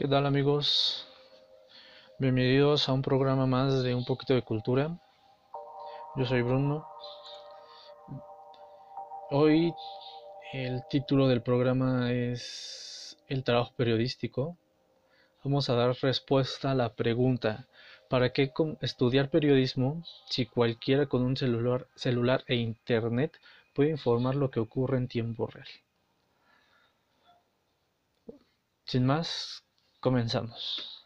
¿Qué tal amigos? Bienvenidos a un programa más de un poquito de cultura. Yo soy Bruno. Hoy el título del programa es El trabajo periodístico. Vamos a dar respuesta a la pregunta ¿Para qué estudiar periodismo si cualquiera con un celular, celular e internet puede informar lo que ocurre en tiempo real? Sin más, Comenzamos.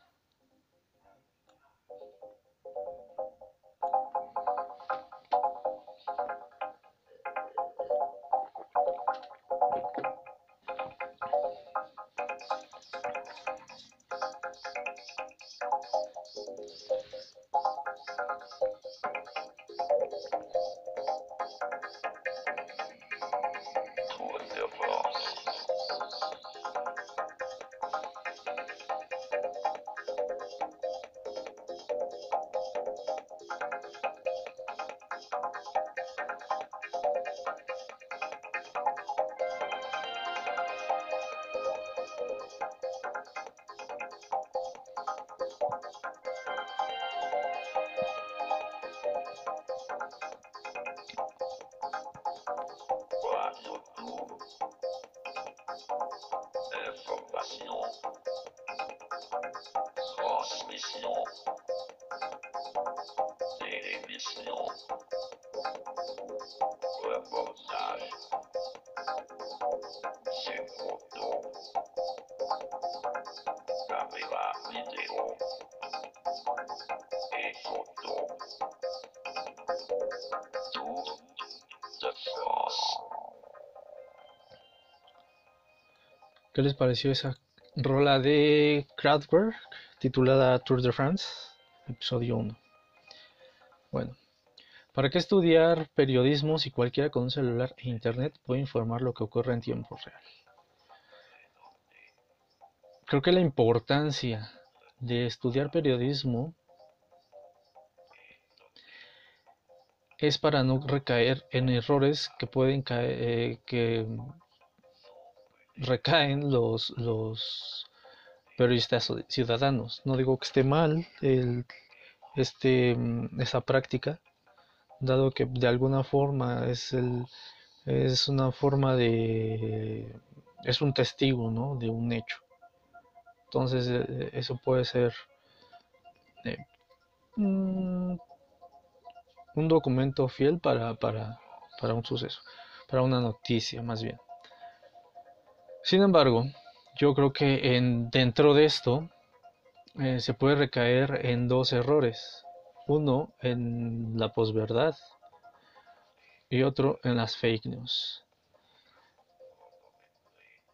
¿Qué les pareció esa rola de Kraftwerk titulada Tour de France? Episodio 1. Bueno, ¿para qué estudiar periodismo si cualquiera con un celular e internet puede informar lo que ocurre en tiempo real? Creo que la importancia de estudiar periodismo es para no recaer en errores que pueden caer, eh, que recaen los, los periodistas ciudadanos. No digo que esté mal el, este, esa práctica, dado que de alguna forma es, el, es una forma de... es un testigo ¿no? de un hecho. Entonces eh, eso puede ser eh, un documento fiel para, para, para un suceso, para una noticia más bien. Sin embargo, yo creo que en, dentro de esto eh, se puede recaer en dos errores. Uno en la posverdad y otro en las fake news.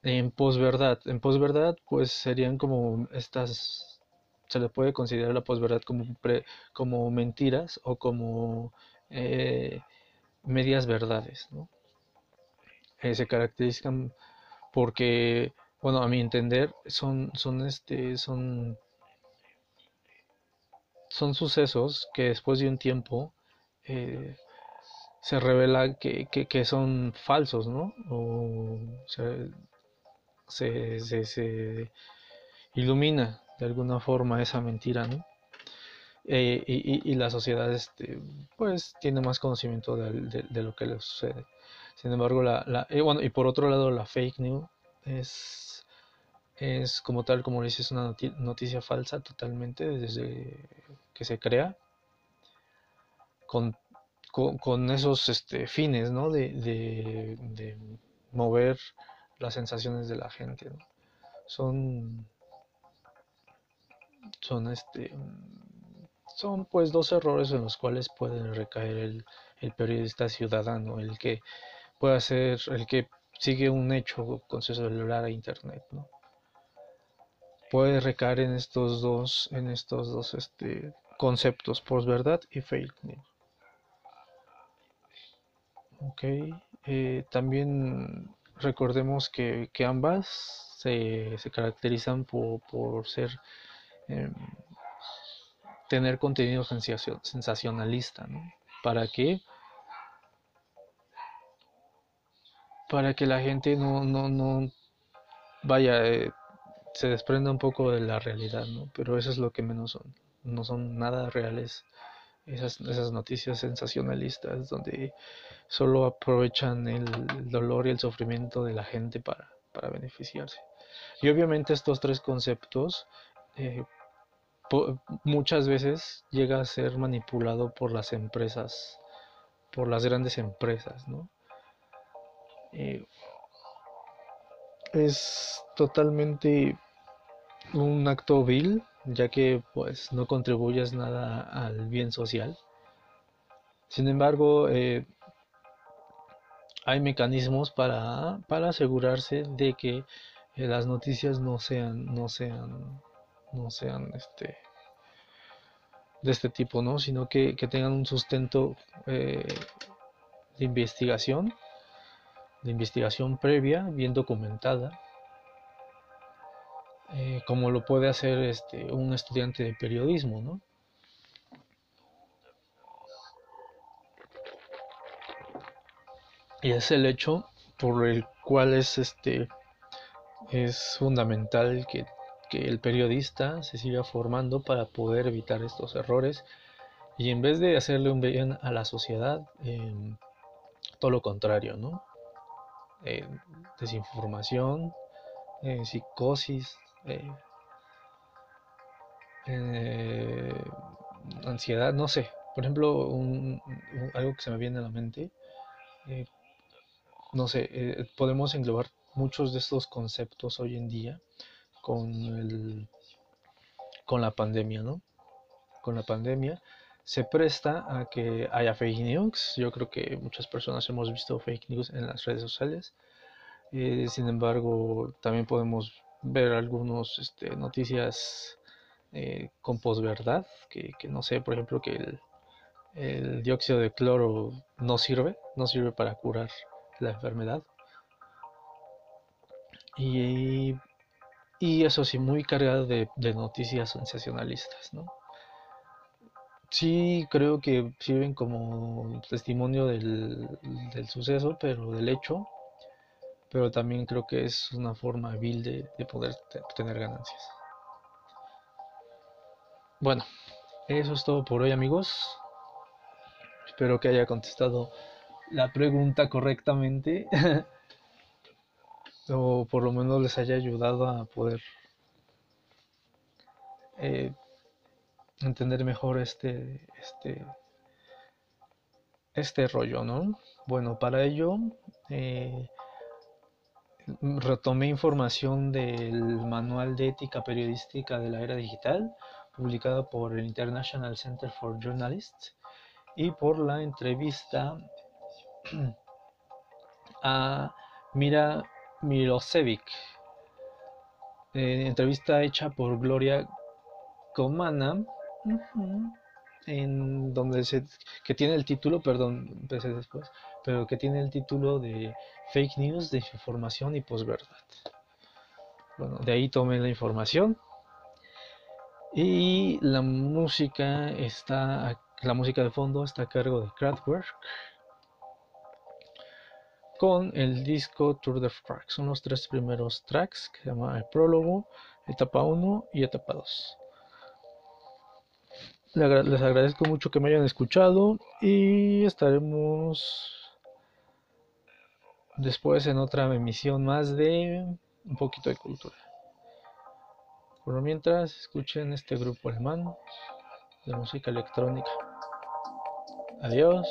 En posverdad, en posverdad pues serían como estas, se le puede considerar la posverdad como, como mentiras o como eh, medias verdades, ¿no? Eh, se caracterizan porque, bueno, a mi entender, son, son, este, son, son sucesos que después de un tiempo eh, se revela que, que, son falsos, ¿no? O se, se, se, ilumina de alguna forma esa mentira, ¿no? Eh, y, y, la sociedad este, pues tiene más conocimiento de, de lo que le sucede. Sin embargo, la, la y bueno, y por otro lado, la fake news es, es como tal, como dices, una noticia falsa totalmente desde que se crea, con, con, esos este, fines, ¿no? De, de, de, mover las sensaciones de la gente, Son, son este son pues dos errores en los cuales puede recaer el periodista ciudadano, el que puede ser el que sigue un hecho con su celular a internet, ¿no? Puede recaer en estos dos, en estos dos este, conceptos, verdad y fake news. Ok, eh, también recordemos que, ambas se, caracterizan por, por ser em, tener contenido sensacionalista, ¿no? ¿Para qué? Para que la gente no, no, no vaya, eh, se desprende un poco de la realidad, ¿no? Pero eso es lo que menos son. No son nada reales esas, esas noticias sensacionalistas donde solo aprovechan el dolor y el sufrimiento de la gente para, para beneficiarse. Y obviamente estos tres conceptos eh, muchas veces llega a ser manipulado por las empresas, por las grandes empresas, ¿no? Eh, es totalmente un acto vil, ya que pues no contribuyes nada al bien social. Sin embargo, eh, hay mecanismos para, para asegurarse de que eh, las noticias no sean, no sean, no sean este de este tipo, ¿no? Sino que, tengan un sustento de investigación, de investigación previa, bien documentada, eh, como lo puede hacer este, un estudiante de periodismo, ¿no? Y es el hecho por el cual es este es fundamental que, el periodista se siga formando para poder evitar estos errores y en vez de hacerle un bien a la sociedad, em, todo lo contrario, ¿no? Eh, desinformación, eh, psicosis, eh, ansiedad, no sé. Por ejemplo, algo que se me viene a la mente no sé, eh, podemos englobar muchos de estos conceptos hoy en día con, el, con la pandemia, ¿no? Con la pandemia se presta a que haya fake news. Yo creo que muchas personas hemos visto fake news en las redes sociales. Eh, sin embargo, también podemos ver algunas este, noticias eh, con posverdad, que, que no sé, por ejemplo, que el, dióxido de cloro no sirve, no sirve para curar la enfermedad. Y eso sí, muy cargado de, noticias sensacionalistas, ¿no? Sí, creo que sirven como testimonio del, suceso, pero del hecho, pero también creo que es una forma vil de, de poder obtener ganancias. Bueno, eso es todo por hoy amigos. Espero que haya contestado la pregunta correctamente o por lo menos les haya ayudado a poder eh, entender mejor este este este rollo no bueno para ello eh, retomé información del manual de ética periodística de la era digital publicado por el International Center for Journalists y por la entrevista a Mira Milosevic. entrevista hecha por Gloria Comana, en donde se, que tiene el título, perdón, empecé después, pero que tiene el título de Fake News, Desinformación y Posverdad. Bueno, de ahí tomé la información. Y la música está, la música de fondo está a cargo de Kraftwerk con el disco Tour de Tracks. Son los tres primeros tracks que se llama el prólogo, etapa 1 y etapa 2. Les agradezco mucho que me hayan escuchado y estaremos después en otra emisión más de un poquito de cultura. Por mientras, escuchen este grupo alemán de música electrónica. Adiós.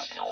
like, no